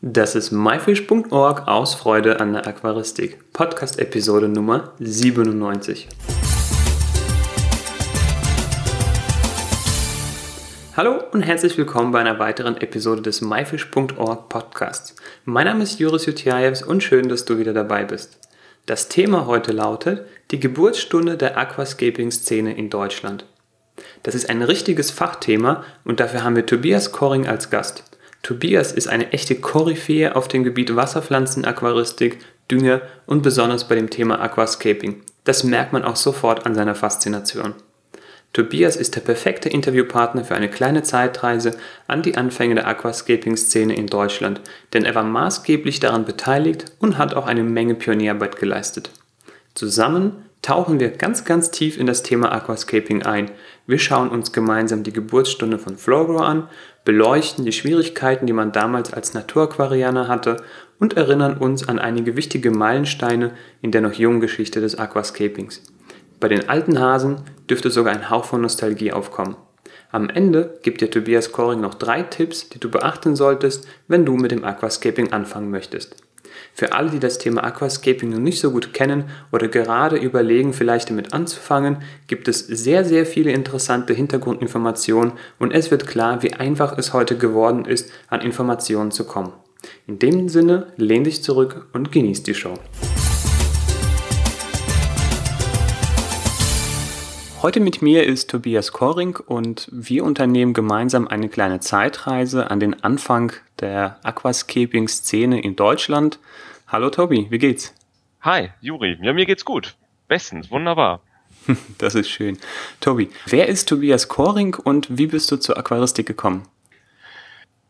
Das ist myfish.org aus Freude an der Aquaristik. Podcast-Episode Nummer 97. Hallo und herzlich willkommen bei einer weiteren Episode des myfish.org Podcasts. Mein Name ist Juris Jutjajews und schön, dass du wieder dabei bist. Das Thema heute lautet die Geburtsstunde der Aquascaping-Szene in Deutschland. Das ist ein richtiges Fachthema und dafür haben wir Tobias Koring als Gast. Tobias ist eine echte Koryphäe auf dem Gebiet Wasserpflanzenaquaristik, Dünger und besonders bei dem Thema Aquascaping. Das merkt man auch sofort an seiner Faszination. Tobias ist der perfekte Interviewpartner für eine kleine Zeitreise an die Anfänge der Aquascaping-Szene in Deutschland, denn er war maßgeblich daran beteiligt und hat auch eine Menge Pionierarbeit geleistet. Zusammen tauchen wir ganz, ganz tief in das Thema Aquascaping ein. Wir schauen uns gemeinsam die Geburtsstunde von Flowgrow an, beleuchten die Schwierigkeiten, die man damals als Naturaquarianer hatte und erinnern uns an einige wichtige Meilensteine in der noch jungen Geschichte des Aquascapings. Bei den alten Hasen dürfte sogar ein Hauch von Nostalgie aufkommen. Am Ende gibt dir Tobias Koring noch drei Tipps, die du beachten solltest, wenn du mit dem Aquascaping anfangen möchtest. Für alle, die das Thema Aquascaping noch nicht so gut kennen oder gerade überlegen, vielleicht damit anzufangen, gibt es sehr, sehr viele interessante Hintergrundinformationen und es wird klar, wie einfach es heute geworden ist, an Informationen zu kommen. In dem Sinne, lehn dich zurück und genieß die Show. Heute mit mir ist Tobias Koring und wir unternehmen gemeinsam eine kleine Zeitreise an den Anfang der Aquascaping-Szene in Deutschland. Hallo Tobi, wie geht's? Hi, Juri. Ja, mir geht's gut. Bestens, wunderbar. Das ist schön. Tobi, wer ist Tobias Koring und wie bist du zur Aquaristik gekommen?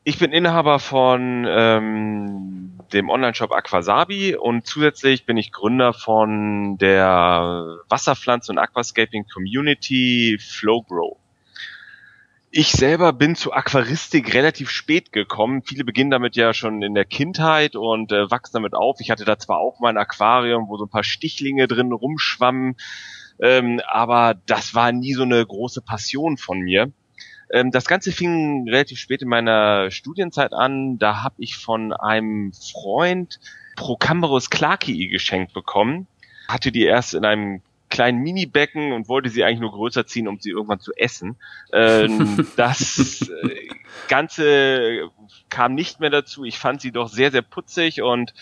Ich bin Inhaber von ähm, dem Online-Shop Aquasabi und zusätzlich bin ich Gründer von der Wasserpflanze- und Aquascaping Community Flowgrow. Ich selber bin zu Aquaristik relativ spät gekommen. Viele beginnen damit ja schon in der Kindheit und äh, wachsen damit auf. Ich hatte da zwar auch mal ein Aquarium, wo so ein paar Stichlinge drin rumschwammen, ähm, aber das war nie so eine große Passion von mir. Ähm, das Ganze fing relativ spät in meiner Studienzeit an. Da habe ich von einem Freund Procamberus clarkii geschenkt bekommen. Hatte die erst in einem kleinen Mini-Becken und wollte sie eigentlich nur größer ziehen, um sie irgendwann zu essen. Ähm, das äh, Ganze kam nicht mehr dazu. Ich fand sie doch sehr, sehr putzig und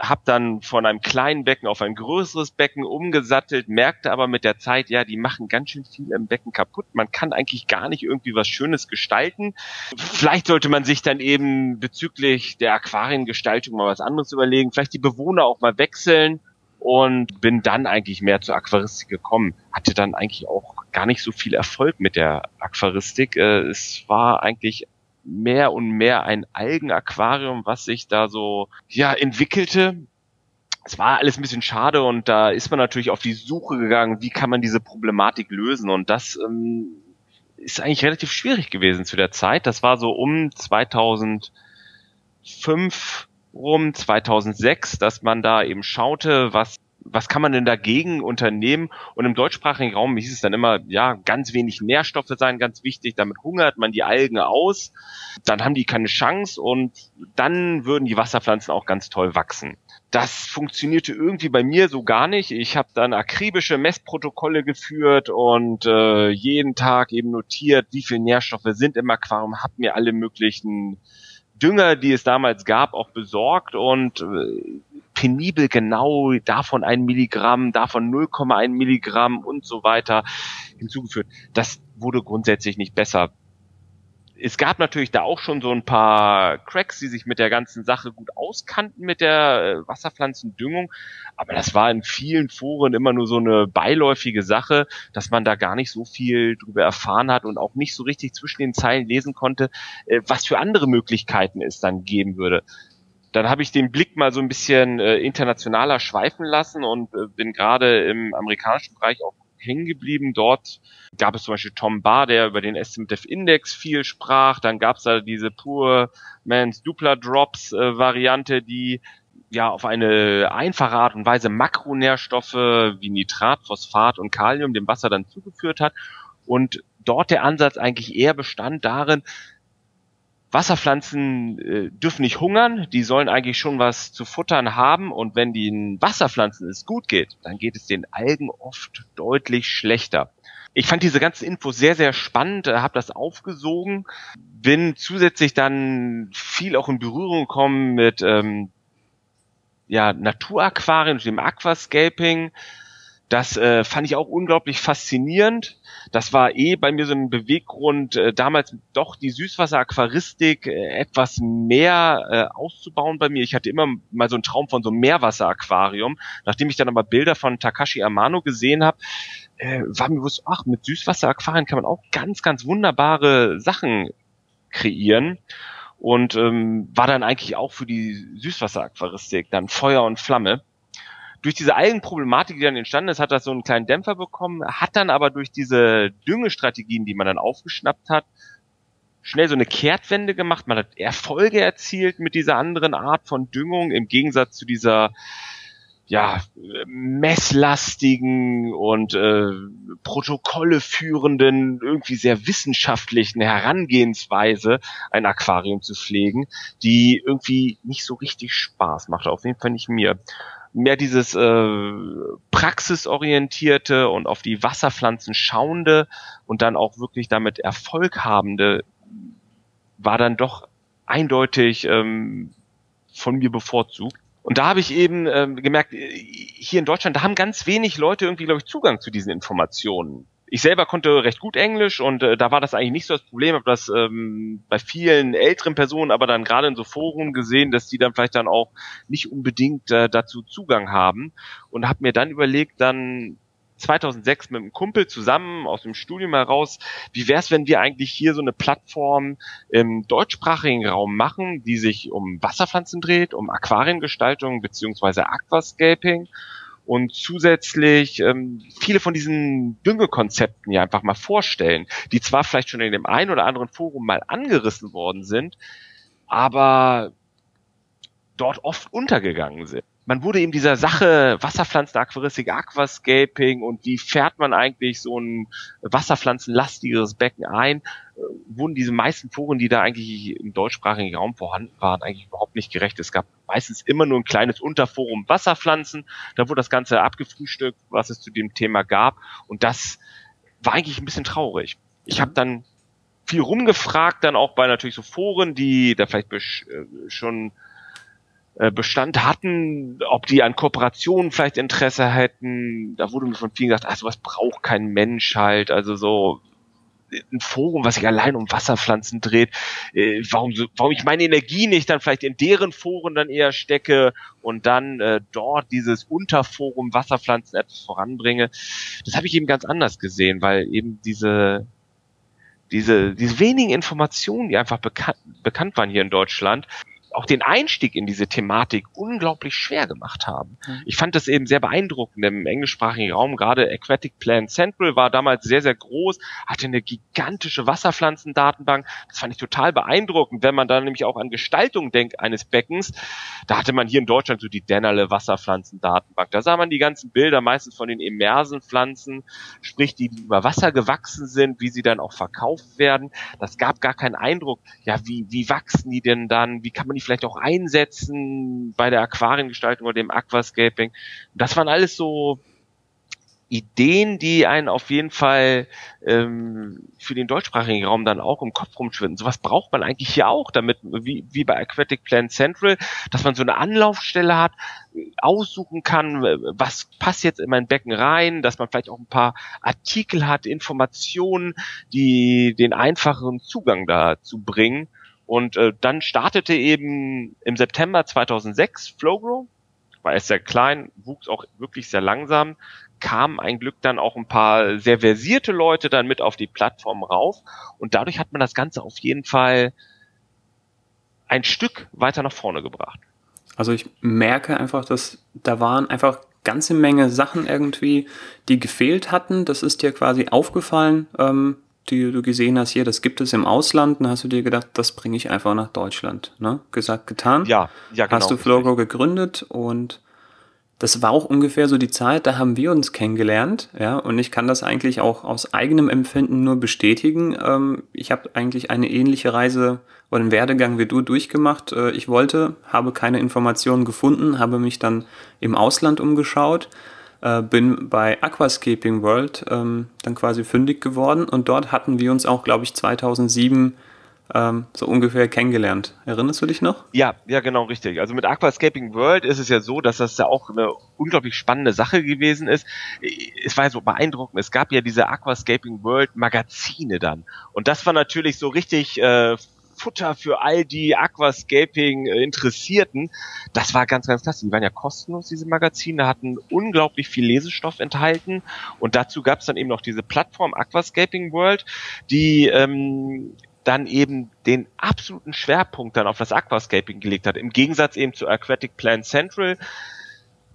habe dann von einem kleinen Becken auf ein größeres Becken umgesattelt, merkte aber mit der Zeit, ja, die machen ganz schön viel im Becken kaputt. Man kann eigentlich gar nicht irgendwie was Schönes gestalten. Vielleicht sollte man sich dann eben bezüglich der Aquariengestaltung mal was anderes überlegen, vielleicht die Bewohner auch mal wechseln und bin dann eigentlich mehr zur Aquaristik gekommen. Hatte dann eigentlich auch gar nicht so viel Erfolg mit der Aquaristik. Äh, es war eigentlich mehr und mehr ein Algenaquarium, was sich da so ja entwickelte. Es war alles ein bisschen schade und da ist man natürlich auf die Suche gegangen, wie kann man diese Problematik lösen und das ähm, ist eigentlich relativ schwierig gewesen zu der Zeit. Das war so um 2005 rum, 2006, dass man da eben schaute, was was kann man denn dagegen unternehmen? Und im deutschsprachigen Raum hieß es dann immer, ja, ganz wenig Nährstoffe seien ganz wichtig, damit hungert man die Algen aus, dann haben die keine Chance und dann würden die Wasserpflanzen auch ganz toll wachsen. Das funktionierte irgendwie bei mir so gar nicht. Ich habe dann akribische Messprotokolle geführt und äh, jeden Tag eben notiert, wie viel Nährstoffe sind im Aquarium, habe mir alle möglichen Dünger, die es damals gab, auch besorgt und äh, penibel genau davon ein Milligramm, davon 0,1 Milligramm und so weiter hinzugeführt. Das wurde grundsätzlich nicht besser. Es gab natürlich da auch schon so ein paar Cracks, die sich mit der ganzen Sache gut auskannten mit der äh, Wasserpflanzendüngung, aber das war in vielen Foren immer nur so eine beiläufige Sache, dass man da gar nicht so viel drüber erfahren hat und auch nicht so richtig zwischen den Zeilen lesen konnte, äh, was für andere Möglichkeiten es dann geben würde. Dann habe ich den Blick mal so ein bisschen äh, internationaler schweifen lassen und bin gerade im amerikanischen Bereich auch hängen geblieben. Dort gab es zum Beispiel Tom Barr, der über den Estimative Index viel sprach. Dann gab es da diese Pure Man's Dupla Drops äh, Variante, die ja auf eine einfache Art und Weise Makronährstoffe wie Nitrat, Phosphat und Kalium dem Wasser dann zugeführt hat. Und dort der Ansatz eigentlich eher bestand darin, Wasserpflanzen äh, dürfen nicht hungern, die sollen eigentlich schon was zu futtern haben. Und wenn den Wasserpflanzen es gut geht, dann geht es den Algen oft deutlich schlechter. Ich fand diese ganzen Infos sehr, sehr spannend, äh, habe das aufgesogen, bin zusätzlich dann viel auch in Berührung gekommen mit ähm, ja, Naturaquarien, dem Aquascaping, das äh, fand ich auch unglaublich faszinierend. Das war eh bei mir so ein Beweggrund, äh, damals doch die Süßwasseraquaristik äh, etwas mehr äh, auszubauen bei mir. Ich hatte immer mal so einen Traum von so einem Meerwasseraquarium. Nachdem ich dann aber Bilder von Takashi Amano gesehen habe, äh, war mir bewusst, ach, mit Süßwasseraquarien kann man auch ganz, ganz wunderbare Sachen kreieren und ähm, war dann eigentlich auch für die Süßwasseraquaristik dann Feuer und Flamme durch diese Algenproblematik, die dann entstanden ist, hat das so einen kleinen Dämpfer bekommen, hat dann aber durch diese Düngestrategien, die man dann aufgeschnappt hat, schnell so eine Kehrtwende gemacht. Man hat Erfolge erzielt mit dieser anderen Art von Düngung im Gegensatz zu dieser ja, messlastigen und äh, Protokolle führenden, irgendwie sehr wissenschaftlichen Herangehensweise, ein Aquarium zu pflegen, die irgendwie nicht so richtig Spaß macht. Auf jeden Fall nicht mir mehr dieses äh, praxisorientierte und auf die Wasserpflanzen schauende und dann auch wirklich damit Erfolg habende war dann doch eindeutig ähm, von mir bevorzugt. Und da habe ich eben ähm, gemerkt, äh, hier in Deutschland, da haben ganz wenig Leute irgendwie, glaube ich, Zugang zu diesen Informationen ich selber konnte recht gut Englisch und äh, da war das eigentlich nicht so das Problem, habe das ähm, bei vielen älteren Personen, aber dann gerade in so Foren gesehen, dass die dann vielleicht dann auch nicht unbedingt äh, dazu Zugang haben. Und habe mir dann überlegt, dann 2006 mit einem Kumpel zusammen aus dem Studium heraus, wie wäre es, wenn wir eigentlich hier so eine Plattform im deutschsprachigen Raum machen, die sich um Wasserpflanzen dreht, um Aquariengestaltung beziehungsweise Aquascaping und zusätzlich ähm, viele von diesen Düngekonzepten ja einfach mal vorstellen, die zwar vielleicht schon in dem einen oder anderen Forum mal angerissen worden sind, aber dort oft untergegangen sind man wurde eben dieser Sache Wasserpflanzenaquaristik, Aquascaping und wie fährt man eigentlich so ein wasserpflanzenlastigeres Becken ein, äh, wurden diese meisten Foren, die da eigentlich im deutschsprachigen Raum vorhanden waren, eigentlich überhaupt nicht gerecht. Es gab meistens immer nur ein kleines Unterforum Wasserpflanzen, da wurde das Ganze abgefrühstückt, was es zu dem Thema gab und das war eigentlich ein bisschen traurig. Ich habe dann viel rumgefragt, dann auch bei natürlich so Foren, die da vielleicht äh, schon äh, Bestand hatten, ob die an Kooperationen vielleicht Interesse hätten. Da wurde mir von vielen gesagt, ah, sowas braucht kein Mensch halt. Also so ein Forum, was sich allein um Wasserpflanzen dreht, äh, warum, so, warum ich meine Energie nicht dann vielleicht in deren Foren dann eher stecke und dann äh, dort dieses Unterforum Wasserpflanzen etwas voranbringe. Das habe ich eben ganz anders gesehen, weil eben diese diese, diese wenigen Informationen, die einfach bekannt, bekannt waren hier in Deutschland, auch den Einstieg in diese Thematik unglaublich schwer gemacht haben. Mhm. Ich fand das eben sehr beeindruckend im englischsprachigen Raum. Gerade Aquatic Plan Central war damals sehr, sehr groß, hatte eine gigantische Wasserpflanzendatenbank. Das fand ich total beeindruckend, wenn man dann nämlich auch an Gestaltung denkt eines Beckens. Da hatte man hier in Deutschland so die Dennerle Wasserpflanzendatenbank. Da sah man die ganzen Bilder meistens von den immersen Pflanzen, sprich die, die über Wasser gewachsen sind, wie sie dann auch verkauft werden. Das gab gar keinen Eindruck, ja, wie, wie wachsen die denn dann? Wie kann man die vielleicht auch einsetzen bei der Aquariengestaltung oder dem Aquascaping. Das waren alles so Ideen, die einen auf jeden Fall ähm, für den deutschsprachigen Raum dann auch im Kopf rumschwinden. Sowas braucht man eigentlich hier auch, damit, wie, wie bei Aquatic Plan Central, dass man so eine Anlaufstelle hat, aussuchen kann, was passt jetzt in mein Becken rein, dass man vielleicht auch ein paar Artikel hat, Informationen, die den einfacheren Zugang dazu bringen und äh, dann startete eben im September 2006 Flowgrow, war erst sehr klein, wuchs auch wirklich sehr langsam, kam ein Glück dann auch ein paar sehr versierte Leute dann mit auf die Plattform rauf und dadurch hat man das Ganze auf jeden Fall ein Stück weiter nach vorne gebracht. Also ich merke einfach, dass da waren einfach ganze Menge Sachen irgendwie, die gefehlt hatten. Das ist dir quasi aufgefallen. Ähm, die du gesehen hast, hier, das gibt es im Ausland, dann hast du dir gedacht, das bringe ich einfach nach Deutschland. Ne? Gesagt, getan. Ja, ja, genau. Hast du Flogo gegründet und das war auch ungefähr so die Zeit, da haben wir uns kennengelernt, ja, und ich kann das eigentlich auch aus eigenem Empfinden nur bestätigen. Ähm, ich habe eigentlich eine ähnliche Reise oder einen Werdegang wie du durchgemacht. Äh, ich wollte, habe keine Informationen gefunden, habe mich dann im Ausland umgeschaut, äh, bin bei Aquascaping World ähm, dann quasi fündig geworden und dort hatten wir uns auch, glaube ich, 2007 ähm, so ungefähr kennengelernt. Erinnerst du dich noch? Ja, ja, genau, richtig. Also mit Aquascaping World ist es ja so, dass das ja auch eine unglaublich spannende Sache gewesen ist. Es war ja so beeindruckend. Es gab ja diese Aquascaping World Magazine dann. Und das war natürlich so richtig äh, Futter für all die Aquascaping äh, Interessierten. Das war ganz, ganz klasse. Die waren ja kostenlos, diese Magazine, hatten unglaublich viel Lesestoff enthalten. Und dazu gab es dann eben noch diese Plattform Aquascaping World, die ähm, dann eben den absoluten Schwerpunkt dann auf das Aquascaping gelegt hat. Im Gegensatz eben zu Aquatic Plan Central,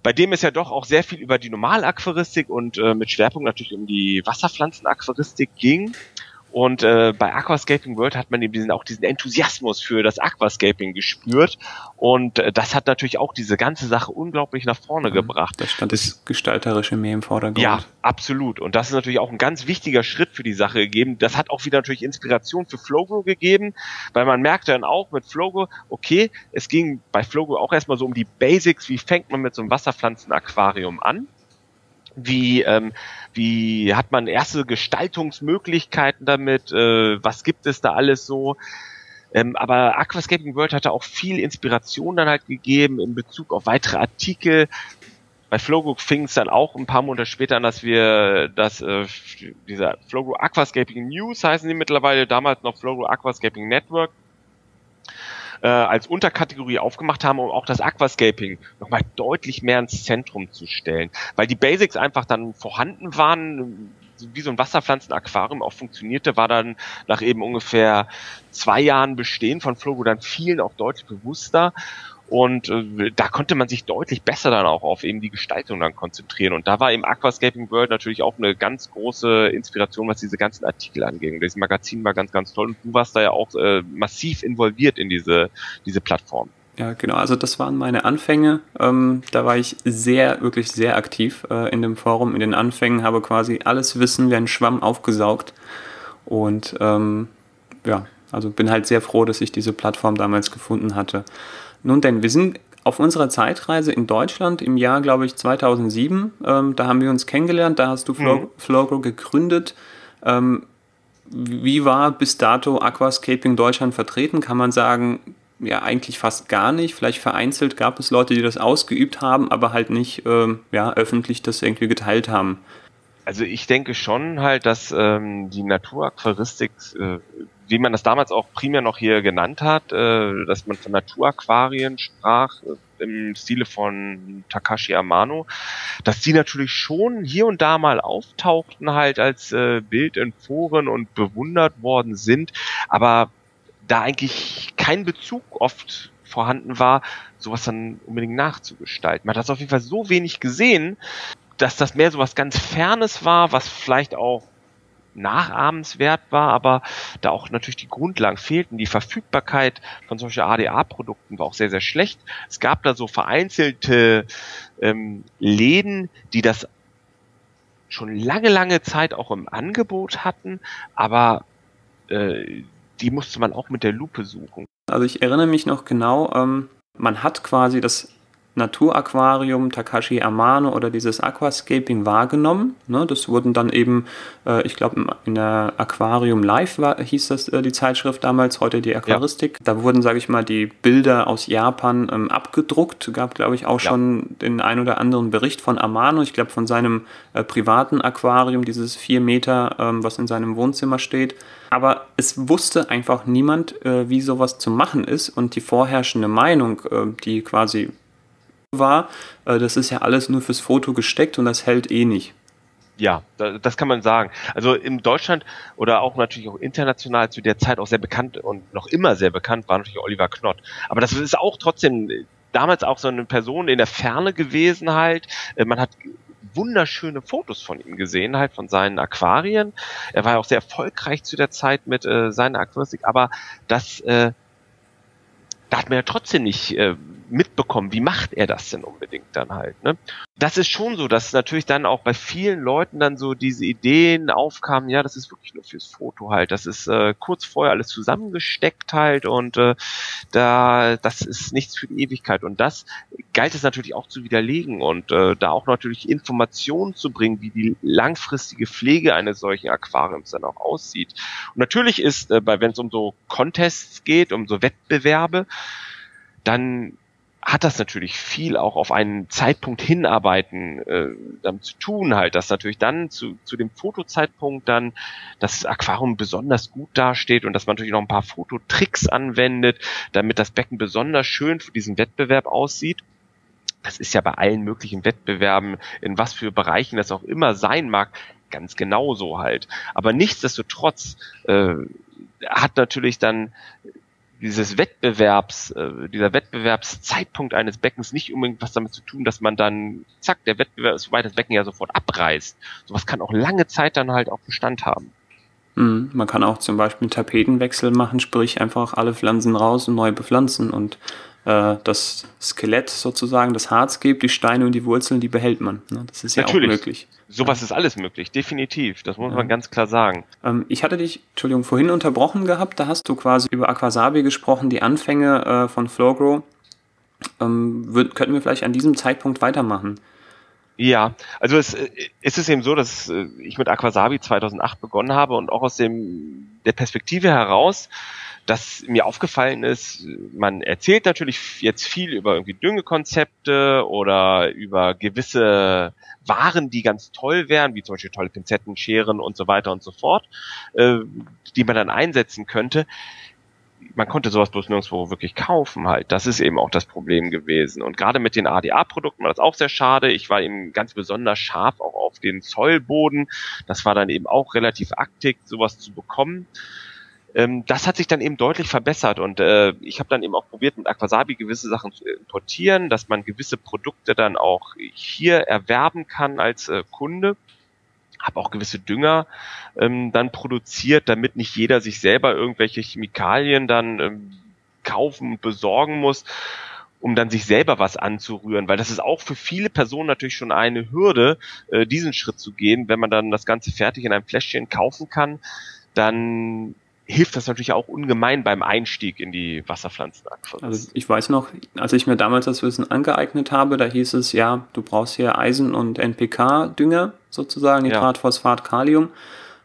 bei dem es ja doch auch sehr viel über die Normalaquaristik und äh, mit Schwerpunkt natürlich um die Wasserpflanzenaquaristik ging. Und äh, bei Aquascaping World hat man eben diesen, auch diesen Enthusiasmus für das Aquascaping gespürt. Und äh, das hat natürlich auch diese ganze Sache unglaublich nach vorne mhm, gebracht. Da stand das Gestalterische mehr im Vordergrund. Ja, absolut. Und das ist natürlich auch ein ganz wichtiger Schritt für die Sache gegeben. Das hat auch wieder natürlich Inspiration für Flogo gegeben, weil man merkt dann auch mit Flogo, okay, es ging bei Flogo auch erstmal so um die Basics, wie fängt man mit so einem Wasserpflanzenaquarium an? wie, ähm, wie hat man erste Gestaltungsmöglichkeiten damit, äh, was gibt es da alles so. Ähm, aber Aquascaping World hatte auch viel Inspiration dann halt gegeben in Bezug auf weitere Artikel. Bei Flogo fing es dann auch ein paar Monate später an, dass wir das, äh, dieser Flogo Aquascaping News heißen die mittlerweile, damals noch Flogo Aquascaping Network, äh, als Unterkategorie aufgemacht haben, um auch das Aquascaping nochmal deutlich mehr ins Zentrum zu stellen. Weil die Basics einfach dann vorhanden waren, wie so ein Wasserpflanzenaquarium auch funktionierte, war dann nach eben ungefähr zwei Jahren Bestehen von Flogo dann vielen auch deutlich bewusster. Und äh, da konnte man sich deutlich besser dann auch auf eben die Gestaltung dann konzentrieren. Und da war eben Aquascaping World natürlich auch eine ganz große Inspiration, was diese ganzen Artikel angeht. Und das Magazin war ganz, ganz toll. Und du warst da ja auch äh, massiv involviert in diese, diese Plattform. Ja, genau. Also das waren meine Anfänge. Ähm, da war ich sehr, wirklich sehr aktiv äh, in dem Forum. In den Anfängen habe quasi alles Wissen wie ein Schwamm aufgesaugt. Und ähm, ja, also bin halt sehr froh, dass ich diese Plattform damals gefunden hatte. Nun denn, wir sind auf unserer Zeitreise in Deutschland im Jahr, glaube ich, 2007. Ähm, da haben wir uns kennengelernt, da hast du mhm. Flowgrow gegründet. Ähm, wie war bis dato Aquascaping Deutschland vertreten? Kann man sagen, ja, eigentlich fast gar nicht. Vielleicht vereinzelt gab es Leute, die das ausgeübt haben, aber halt nicht ähm, ja, öffentlich das irgendwie geteilt haben. Also ich denke schon halt, dass ähm, die Naturaquaristik äh, wie man das damals auch primär noch hier genannt hat, äh, dass man von Naturaquarien sprach, äh, im Stile von Takashi Amano, dass die natürlich schon hier und da mal auftauchten halt als äh, Bild in Foren und bewundert worden sind, aber da eigentlich kein Bezug oft vorhanden war, sowas dann unbedingt nachzugestalten. Man hat das auf jeden Fall so wenig gesehen, dass das mehr so was ganz Fernes war, was vielleicht auch nachahmenswert war, aber da auch natürlich die Grundlagen fehlten. Die Verfügbarkeit von solchen ADA-Produkten war auch sehr, sehr schlecht. Es gab da so vereinzelte ähm, Läden, die das schon lange, lange Zeit auch im Angebot hatten, aber äh, die musste man auch mit der Lupe suchen. Also ich erinnere mich noch genau, ähm, man hat quasi das Naturaquarium Takashi Amano oder dieses Aquascaping wahrgenommen. Ne, das wurden dann eben, äh, ich glaube, in der Aquarium Live war, hieß das äh, die Zeitschrift damals, heute die Aquaristik. Ja. Da wurden, sage ich mal, die Bilder aus Japan ähm, abgedruckt. Gab, glaube ich, auch ja. schon den ein oder anderen Bericht von Amano, ich glaube, von seinem äh, privaten Aquarium, dieses 4 Meter, ähm, was in seinem Wohnzimmer steht. Aber es wusste einfach niemand, äh, wie sowas zu machen ist und die vorherrschende Meinung, äh, die quasi war, äh, das ist ja alles nur fürs Foto gesteckt und das hält eh nicht. Ja, das kann man sagen. Also in Deutschland oder auch natürlich auch international zu der Zeit auch sehr bekannt und noch immer sehr bekannt war natürlich Oliver Knott. Aber das ist auch trotzdem damals auch so eine Person in der Ferne gewesen halt. Äh, man hat wunderschöne Fotos von ihm gesehen, halt von seinen Aquarien. Er war ja auch sehr erfolgreich zu der Zeit mit äh, seiner Aquaristik, aber das, äh, da hat man ja trotzdem nicht äh, mitbekommen, wie macht er das denn unbedingt dann halt. Ne? Das ist schon so, dass natürlich dann auch bei vielen Leuten dann so diese Ideen aufkamen, ja, das ist wirklich nur fürs Foto halt, das ist äh, kurz vorher alles zusammengesteckt halt und äh, da das ist nichts für die Ewigkeit und das galt es natürlich auch zu widerlegen und äh, da auch natürlich Informationen zu bringen, wie die langfristige Pflege eines solchen Aquariums dann auch aussieht. Und natürlich ist, äh, wenn es um so Contests geht, um so Wettbewerbe, dann hat das natürlich viel auch auf einen Zeitpunkt hinarbeiten äh, damit zu tun halt, dass natürlich dann zu, zu dem Fotozeitpunkt dann das Aquarium besonders gut dasteht und dass man natürlich noch ein paar Fototricks anwendet, damit das Becken besonders schön für diesen Wettbewerb aussieht. Das ist ja bei allen möglichen Wettbewerben, in was für Bereichen das auch immer sein mag, ganz genauso halt. Aber nichtsdestotrotz äh, hat natürlich dann dieses Wettbewerbs, äh, dieser Wettbewerbszeitpunkt eines Beckens nicht unbedingt was damit zu tun, dass man dann, zack, der Wettbewerb ist vorbei, das Becken ja sofort abreißt. Sowas kann auch lange Zeit dann halt auch Bestand haben. Mhm. Man kann auch zum Beispiel einen Tapetenwechsel machen, sprich einfach alle Pflanzen raus und neu bepflanzen und äh, das Skelett sozusagen, das Harz gibt, die Steine und die Wurzeln, die behält man. Ne? Das ist Natürlich. ja auch möglich. Sowas ja. ist alles möglich, definitiv. Das muss ja. man ganz klar sagen. Ähm, ich hatte dich, Entschuldigung, vorhin unterbrochen gehabt. Da hast du quasi über Aquasabi gesprochen, die Anfänge äh, von Flowgrow. Ähm, könnten wir vielleicht an diesem Zeitpunkt weitermachen? Ja, also es, es ist eben so, dass äh, ich mit Aquasabi 2008 begonnen habe und auch aus dem der Perspektive heraus, dass mir aufgefallen ist, man erzählt natürlich jetzt viel über irgendwie Düngekonzepte oder über gewisse Waren, die ganz toll wären, wie zum Beispiel tolle Pinzetten, Scheren und so weiter und so fort, äh, die man dann einsetzen könnte. Man konnte sowas bloß nirgendwo wirklich kaufen halt. Das ist eben auch das Problem gewesen. Und gerade mit den ADA-Produkten war das auch sehr schade. Ich war eben ganz besonders scharf auch auf den Zollboden. Das war dann eben auch relativ aktig, sowas zu bekommen ähm, das hat sich dann eben deutlich verbessert und äh, ich habe dann eben auch probiert, mit Aquasabi gewisse Sachen zu importieren, dass man gewisse Produkte dann auch hier erwerben kann als äh, Kunde. Habe auch gewisse Dünger ähm, dann produziert, damit nicht jeder sich selber irgendwelche Chemikalien dann ähm, kaufen und besorgen muss um dann sich selber was anzurühren, weil das ist auch für viele Personen natürlich schon eine Hürde, äh, diesen Schritt zu gehen. Wenn man dann das Ganze fertig in einem Fläschchen kaufen kann, dann hilft das natürlich auch ungemein beim Einstieg in die Wasserpflanzenakquarie. Also ich weiß noch, als ich mir damals das Wissen angeeignet habe, da hieß es, ja, du brauchst hier Eisen- und NPK-Dünger sozusagen, Nitrat, ja. Phosphat, Kalium.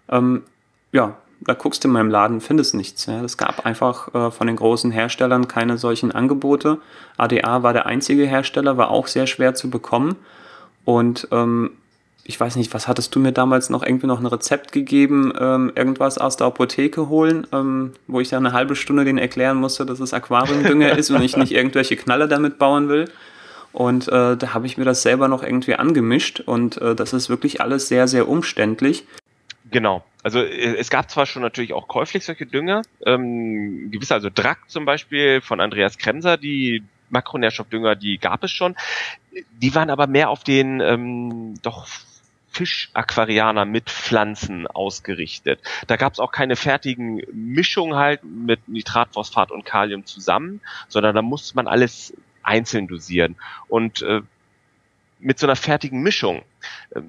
Ähm, ja, da guckst du in meinem Laden, findest nichts. Ja. Es gab einfach äh, von den großen Herstellern keine solchen Angebote. ADA war der einzige Hersteller, war auch sehr schwer zu bekommen. Und ähm, ich weiß nicht, was hattest du mir damals noch irgendwie noch ein Rezept gegeben, ähm, irgendwas aus der Apotheke holen, ähm, wo ich dann eine halbe Stunde denen erklären musste, dass es Aquariumdünger ist und ich nicht irgendwelche Knalle damit bauen will. Und äh, da habe ich mir das selber noch irgendwie angemischt und äh, das ist wirklich alles sehr, sehr umständlich. Genau. Also äh, es gab zwar schon natürlich auch käuflich solche Dünger, ähm, gewisse, also Drack zum Beispiel von Andreas Kremser, die Makronährstoffdünger, die gab es schon. Die waren aber mehr auf den ähm, doch Fischaquarianer mit Pflanzen ausgerichtet. Da gab es auch keine fertigen Mischungen halt mit Nitrat, Phosphat und Kalium zusammen, sondern da musste man alles einzeln dosieren. Und äh, mit so einer fertigen Mischung äh,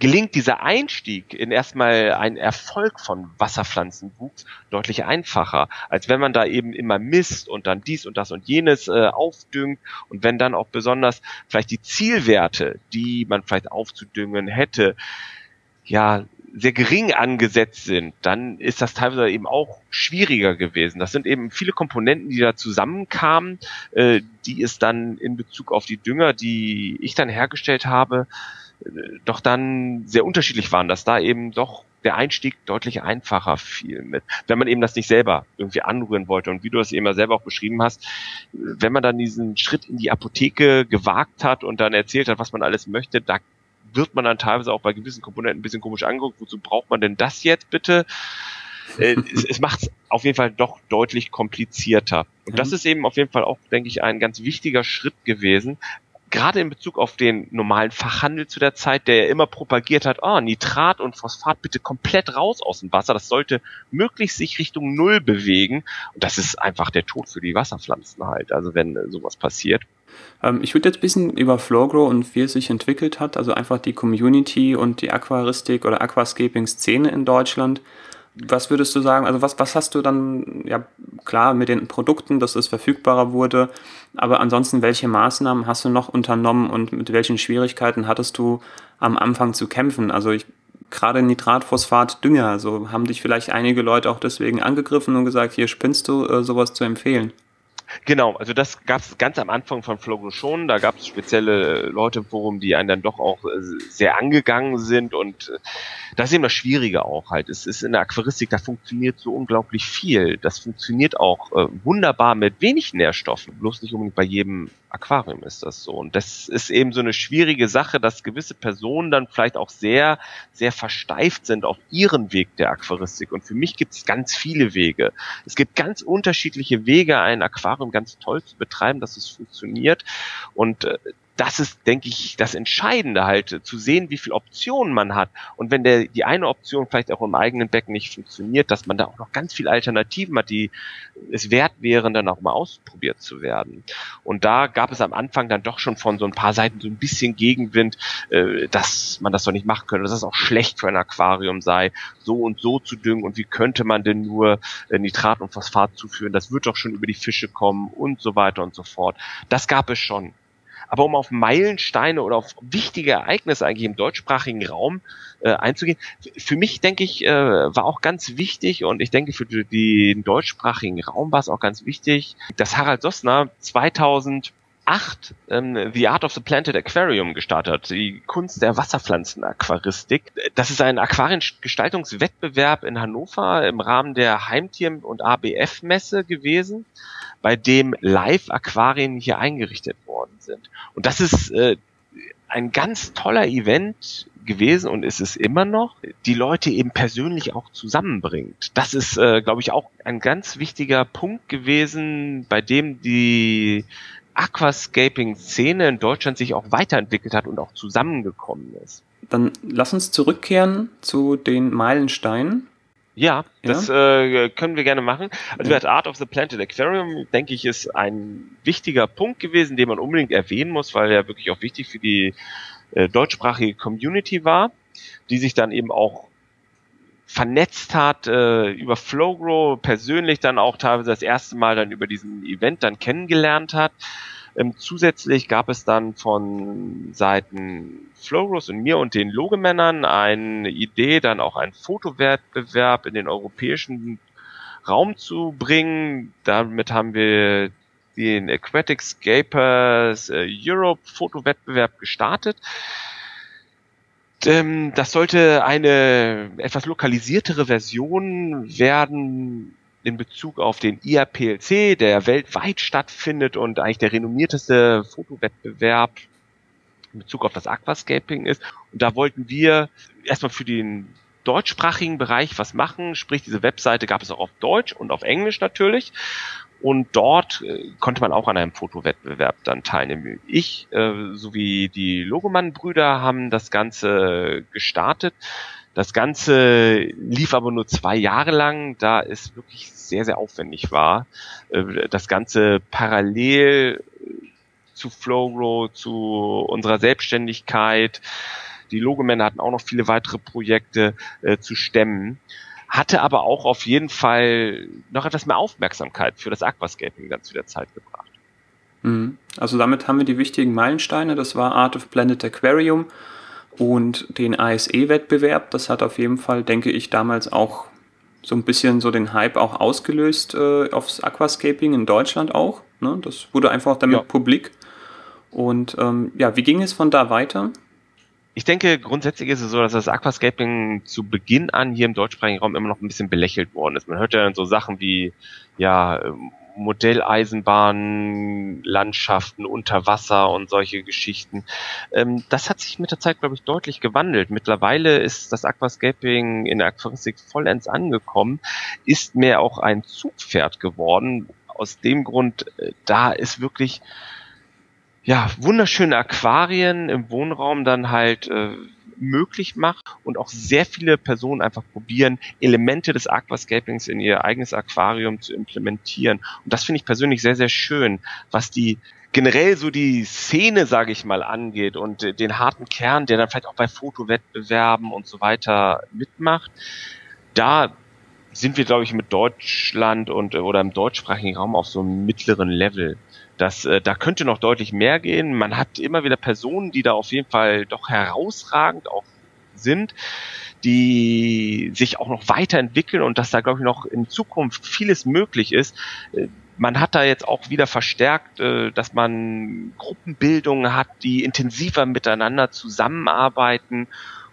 gelingt dieser Einstieg in erstmal einen Erfolg von Wasserpflanzenwuchs deutlich einfacher, als wenn man da eben immer misst und dann dies und das und jenes äh, aufdüngt und wenn dann auch besonders vielleicht die Zielwerte, die man vielleicht aufzudüngen hätte, ja, sehr gering angesetzt sind, dann ist das teilweise eben auch schwieriger gewesen. Das sind eben viele Komponenten, die da zusammenkamen, äh, die es dann in Bezug auf die Dünger, die ich dann hergestellt habe, doch dann sehr unterschiedlich waren, dass da eben doch der Einstieg deutlich einfacher fiel mit, wenn man eben das nicht selber irgendwie anrühren wollte. Und wie du das eben selber auch beschrieben hast, wenn man dann diesen Schritt in die Apotheke gewagt hat und dann erzählt hat, was man alles möchte, da wird man dann teilweise auch bei gewissen Komponenten ein bisschen komisch angeguckt. Wozu braucht man denn das jetzt bitte? Äh, es, es macht es auf jeden Fall doch deutlich komplizierter. Und das ist eben auf jeden Fall auch, denke ich, ein ganz wichtiger Schritt gewesen, gerade in Bezug auf den normalen Fachhandel zu der Zeit, der ja immer propagiert hat, oh, Nitrat und Phosphat bitte komplett raus aus dem Wasser. Das sollte möglichst sich Richtung Null bewegen. Und das ist einfach der Tod für die Wasserpflanzen halt. Also wenn sowas passiert. Ähm, ich würde jetzt ein bisschen über Flowgrow und wie es sich entwickelt hat, also einfach die Community und die Aquaristik oder Aquascaping-Szene in Deutschland was würdest du sagen, also was, was hast du dann, ja klar, mit den Produkten, dass es verfügbarer wurde, aber ansonsten, welche Maßnahmen hast du noch unternommen und mit welchen Schwierigkeiten hattest du am Anfang zu kämpfen? Also ich, gerade Nitrat, Phosphat, Dünger, also haben dich vielleicht einige Leute auch deswegen angegriffen und gesagt, hier spinnst du, äh, sowas zu empfehlen? Genau, also das gab es ganz am Anfang von Flogo schon. Da gab es spezielle Leute im Forum, die einen dann doch auch äh, sehr angegangen sind und äh, das ist eben das Schwierige auch halt. Es ist in der Aquaristik, da funktioniert so unglaublich viel. Das funktioniert auch äh, wunderbar mit wenig Nährstoffen, bloß nicht unbedingt bei jedem Aquarium ist das so. Und das ist eben so eine schwierige Sache, dass gewisse Personen dann vielleicht auch sehr, sehr versteift sind auf ihren Weg der Aquaristik. Und für mich gibt es ganz viele Wege. Es gibt ganz unterschiedliche Wege, ein Aquarium ganz toll zu betreiben, dass es funktioniert. Und äh, das ist, denke ich, das Entscheidende halt, zu sehen, wie viele Optionen man hat. Und wenn der, die eine Option vielleicht auch im eigenen Becken nicht funktioniert, dass man da auch noch ganz viele Alternativen hat, die es wert wären, dann auch mal ausprobiert zu werden. Und da gab es am Anfang dann doch schon von so ein paar Seiten so ein bisschen Gegenwind, äh, dass man das doch nicht machen könnte, dass das auch schlecht für ein Aquarium sei, so und so zu düngen und wie könnte man denn nur äh, Nitrat und Phosphat zuführen, das wird doch schon über die Fische kommen und so weiter und so fort. Das gab es schon. Aber um auf Meilensteine oder auf wichtige Ereignisse eigentlich im deutschsprachigen Raum äh, einzugehen, für mich denke ich, äh, war auch ganz wichtig und ich denke für den deutschsprachigen Raum war es auch ganz wichtig, dass Harald Sossner 2000 8 ähm, The Art of the Planted Aquarium gestartet, die Kunst der Wasserpflanzenaquaristik. Das ist ein Aquariengestaltungswettbewerb in Hannover im Rahmen der Heimtier- und ABF-Messe gewesen, bei dem Live-Aquarien hier eingerichtet worden sind. Und das ist äh, ein ganz toller Event gewesen und ist es immer noch, die Leute eben persönlich auch zusammenbringt. Das ist, äh, glaube ich, auch ein ganz wichtiger Punkt gewesen, bei dem die Aquascaping-Szene in Deutschland sich auch weiterentwickelt hat und auch zusammengekommen ist. Dann lass uns zurückkehren zu den Meilensteinen. Ja, das ja? Äh, können wir gerne machen. Also ja. Art of the Planted Aquarium, denke ich, ist ein wichtiger Punkt gewesen, den man unbedingt erwähnen muss, weil er wirklich auch wichtig für die äh, deutschsprachige Community war, die sich dann eben auch vernetzt hat äh, über Flowgrow, persönlich dann auch teilweise das erste Mal dann über diesen Event dann kennengelernt hat. Ähm, zusätzlich gab es dann von Seiten Flowgrows und mir und den Logemännern eine Idee, dann auch einen Fotowettbewerb in den europäischen Raum zu bringen. Damit haben wir den Aquatic Scapers äh, Europe Fotowettbewerb gestartet ähm, das sollte eine etwas lokalisiertere Version werden in Bezug auf den IAPLC, der weltweit stattfindet und eigentlich der renommierteste Fotowettbewerb in Bezug auf das Aquascaping ist. Und da wollten wir erstmal für den deutschsprachigen Bereich was machen, sprich diese Webseite gab es auch auf Deutsch und auf Englisch natürlich. Und dort äh, konnte man auch an einem Fotowettbewerb dann teilnehmen. Ich äh, sowie die Logomann-Brüder haben das Ganze gestartet. Das Ganze lief aber nur zwei Jahre lang, da es wirklich sehr, sehr aufwendig war. Äh, das Ganze parallel zu Flowrow, zu unserer Selbstständigkeit. Die Logomänner hatten auch noch viele weitere Projekte äh, zu stemmen hatte aber auch auf jeden Fall noch etwas mehr Aufmerksamkeit für das Aquascaping dann zu der Zeit gebracht. Mhm. Also damit haben wir die wichtigen Meilensteine. Das war Art of Planet Aquarium und den ASE-Wettbewerb. Das hat auf jeden Fall, denke ich, damals auch so ein bisschen so den Hype auch ausgelöst äh, aufs Aquascaping in Deutschland auch. Ne? Das wurde einfach damit ja. publik. Und ähm, ja, wie ging es von da weiter? Ich denke, grundsätzlich ist es so, dass das Aquascaping zu Beginn an hier im deutschsprachigen Raum immer noch ein bisschen belächelt worden ist. Man hört ja dann so Sachen wie, ja, Modelleisenbahnen, Landschaften unter Wasser und solche Geschichten. Ähm, das hat sich mit der Zeit, glaube ich, deutlich gewandelt. Mittlerweile ist das Aquascaping in der Aquaristik vollends angekommen, ist mehr auch ein Zugpferd geworden. Aus dem Grund, äh, da ist wirklich ja, wunderschöne Aquarien im Wohnraum dann halt äh, möglich macht und auch sehr viele Personen einfach probieren, Elemente des Aquascapings in ihr eigenes Aquarium zu implementieren. Und das finde ich persönlich sehr, sehr schön, was die generell so die Szene, sage ich mal, angeht und äh, den harten Kern, der dann vielleicht auch bei Fotowettbewerben und so weiter mitmacht. Da sind wir, glaube ich, mit Deutschland und äh, oder im deutschsprachigen Raum auf so einem mittleren Level. Das, äh, da könnte noch deutlich mehr gehen. Man hat immer wieder Personen, die da auf jeden Fall doch herausragend auch sind, die sich auch noch weiterentwickeln und dass da, glaube ich, noch in Zukunft vieles möglich ist. Äh, man hat da jetzt auch wieder verstärkt, äh, dass man Gruppenbildungen hat, die intensiver miteinander zusammenarbeiten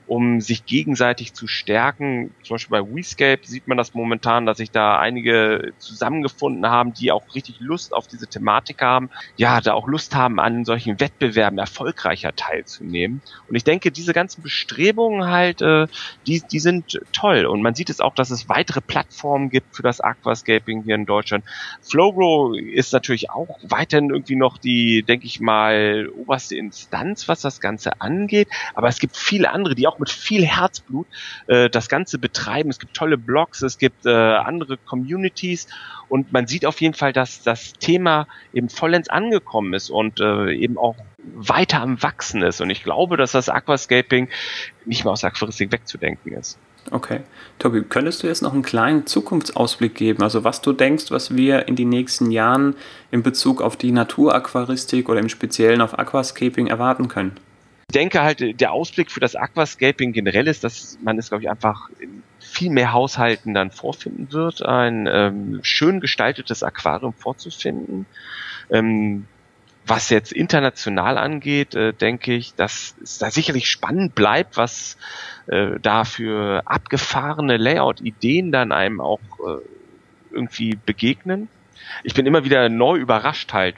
um sich gegenseitig zu stärken. Zum Beispiel bei WeScape sieht man das momentan, dass sich da einige zusammengefunden haben, die auch richtig Lust auf diese Thematik haben, ja, da auch Lust haben, an solchen Wettbewerben erfolgreicher teilzunehmen. Und ich denke, diese ganzen Bestrebungen halt, äh, die, die sind toll. Und man sieht es auch, dass es weitere Plattformen gibt für das Aquascaping hier in Deutschland. Flowgrow ist natürlich auch weiterhin irgendwie noch die, denke ich mal, oberste Instanz, was das Ganze angeht. Aber es gibt viele andere, die auch auch mit viel Herzblut äh, das Ganze betreiben. Es gibt tolle Blogs, es gibt äh, andere Communities und man sieht auf jeden Fall, dass das Thema eben vollends angekommen ist und äh, eben auch weiter am Wachsen ist. Und ich glaube, dass das Aquascaping nicht mehr aus der Aquaristik wegzudenken ist. Okay. Tobi, könntest du jetzt noch einen kleinen Zukunftsausblick geben? Also was du denkst, was wir in den nächsten Jahren in Bezug auf die Naturaquaristik oder im Speziellen auf Aquascaping erwarten können? Denke halt, der Ausblick für das Aquascaping generell ist, dass man es, glaube ich, einfach in viel mehr Haushalten dann vorfinden wird, ein ähm, schön gestaltetes Aquarium vorzufinden. Ähm, was jetzt international angeht, äh, denke ich, dass es da sicherlich spannend bleibt, was äh, da für abgefahrene Layout-Ideen dann einem auch äh, irgendwie begegnen. Ich bin immer wieder neu überrascht halt,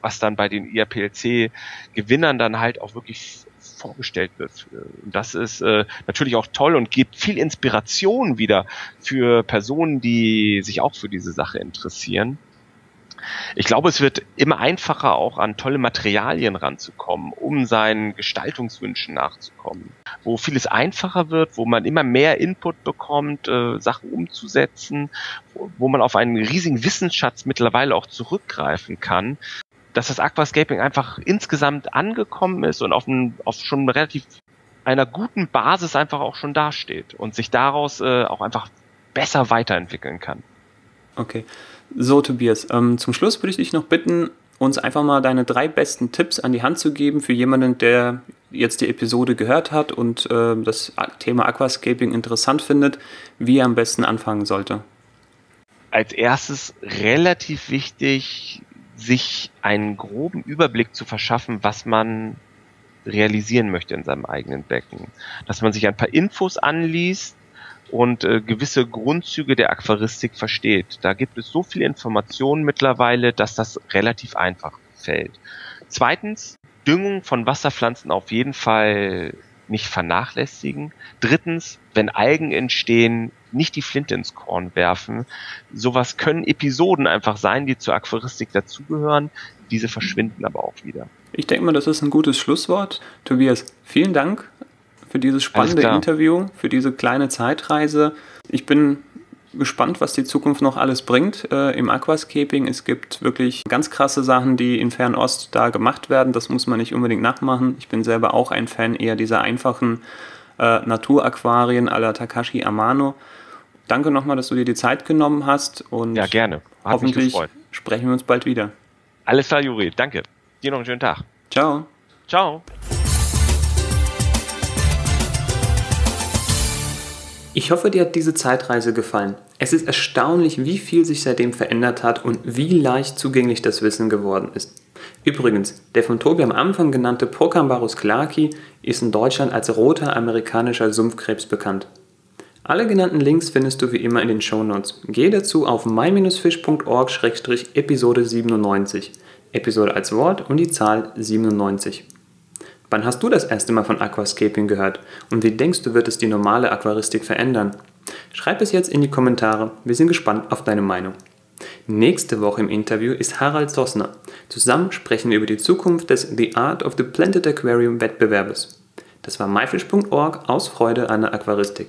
was dann bei den IAPLC-Gewinnern dann halt auch wirklich vorgestellt wird. Das ist äh, natürlich auch toll und gibt viel Inspiration wieder für Personen, die sich auch für diese Sache interessieren. Ich glaube, es wird immer einfacher, auch an tolle Materialien ranzukommen, um seinen Gestaltungswünschen nachzukommen. Wo vieles einfacher wird, wo man immer mehr Input bekommt, äh, Sachen umzusetzen, wo, wo man auf einen riesigen Wissensschatz mittlerweile auch zurückgreifen kann, dass das Aquascaping einfach insgesamt angekommen ist und auf, ein, auf schon relativ einer guten Basis einfach auch schon dasteht und sich daraus äh, auch einfach besser weiterentwickeln kann. Okay. So, Tobias, ähm, zum Schluss würde ich dich noch bitten, uns einfach mal deine drei besten Tipps an die Hand zu geben für jemanden, der jetzt die Episode gehört hat und äh, das Thema Aquascaping interessant findet, wie er am besten anfangen sollte. Als erstes relativ wichtig, sich einen groben Überblick zu verschaffen, was man realisieren möchte in seinem eigenen Becken. Dass man sich ein paar Infos anliest und äh, gewisse Grundzüge der Aquaristik versteht. Da gibt es so viele Informationen mittlerweile, dass das relativ einfach fällt. Zweitens, Düngung von Wasserpflanzen auf jeden Fall nicht vernachlässigen. Drittens, wenn Algen entstehen, nicht die Flinte ins Korn werfen. Sowas können Episoden einfach sein, die zur Aquaristik dazugehören. Diese verschwinden aber auch wieder. Ich denke mal, das ist ein gutes Schlusswort. Tobias, vielen Dank für dieses spannende Interview, für diese kleine Zeitreise. Ich bin gespannt, was die Zukunft noch alles bringt äh, im Aquascaping. Es gibt wirklich ganz krasse Sachen, die in Fernost da gemacht werden. Das muss man nicht unbedingt nachmachen. Ich bin selber auch ein Fan eher dieser einfachen äh, Naturaquarien à la Takashi Amano. Danke nochmal, dass du dir die Zeit genommen hast und ja, gerne. Hat hoffentlich sprechen wir uns bald wieder. Alles klar, Juri. Danke. Dir noch einen schönen Tag. Ciao. Ciao. Ich hoffe, dir hat diese Zeitreise gefallen. Es ist erstaunlich, wie viel sich seitdem verändert hat und wie leicht zugänglich das Wissen geworden ist. Übrigens, der von Tobi am Anfang genannte Procambarus clarki ist in Deutschland als roter amerikanischer Sumpfkrebs bekannt. Alle genannten Links findest du wie immer in den Shownotes. Gehe dazu auf my-fish.org-episode 97. Episode als Wort und die Zahl 97. Wann hast du das erste Mal von Aquascaping gehört und wie denkst du, wird es die normale Aquaristik verändern? Schreib es jetzt in die Kommentare, wir sind gespannt auf deine Meinung. Nächste Woche im Interview ist Harald Sossner. Zusammen sprechen wir über die Zukunft des The Art of the Planted Aquarium Wettbewerbes. Das war myfish.org aus Freude an der Aquaristik.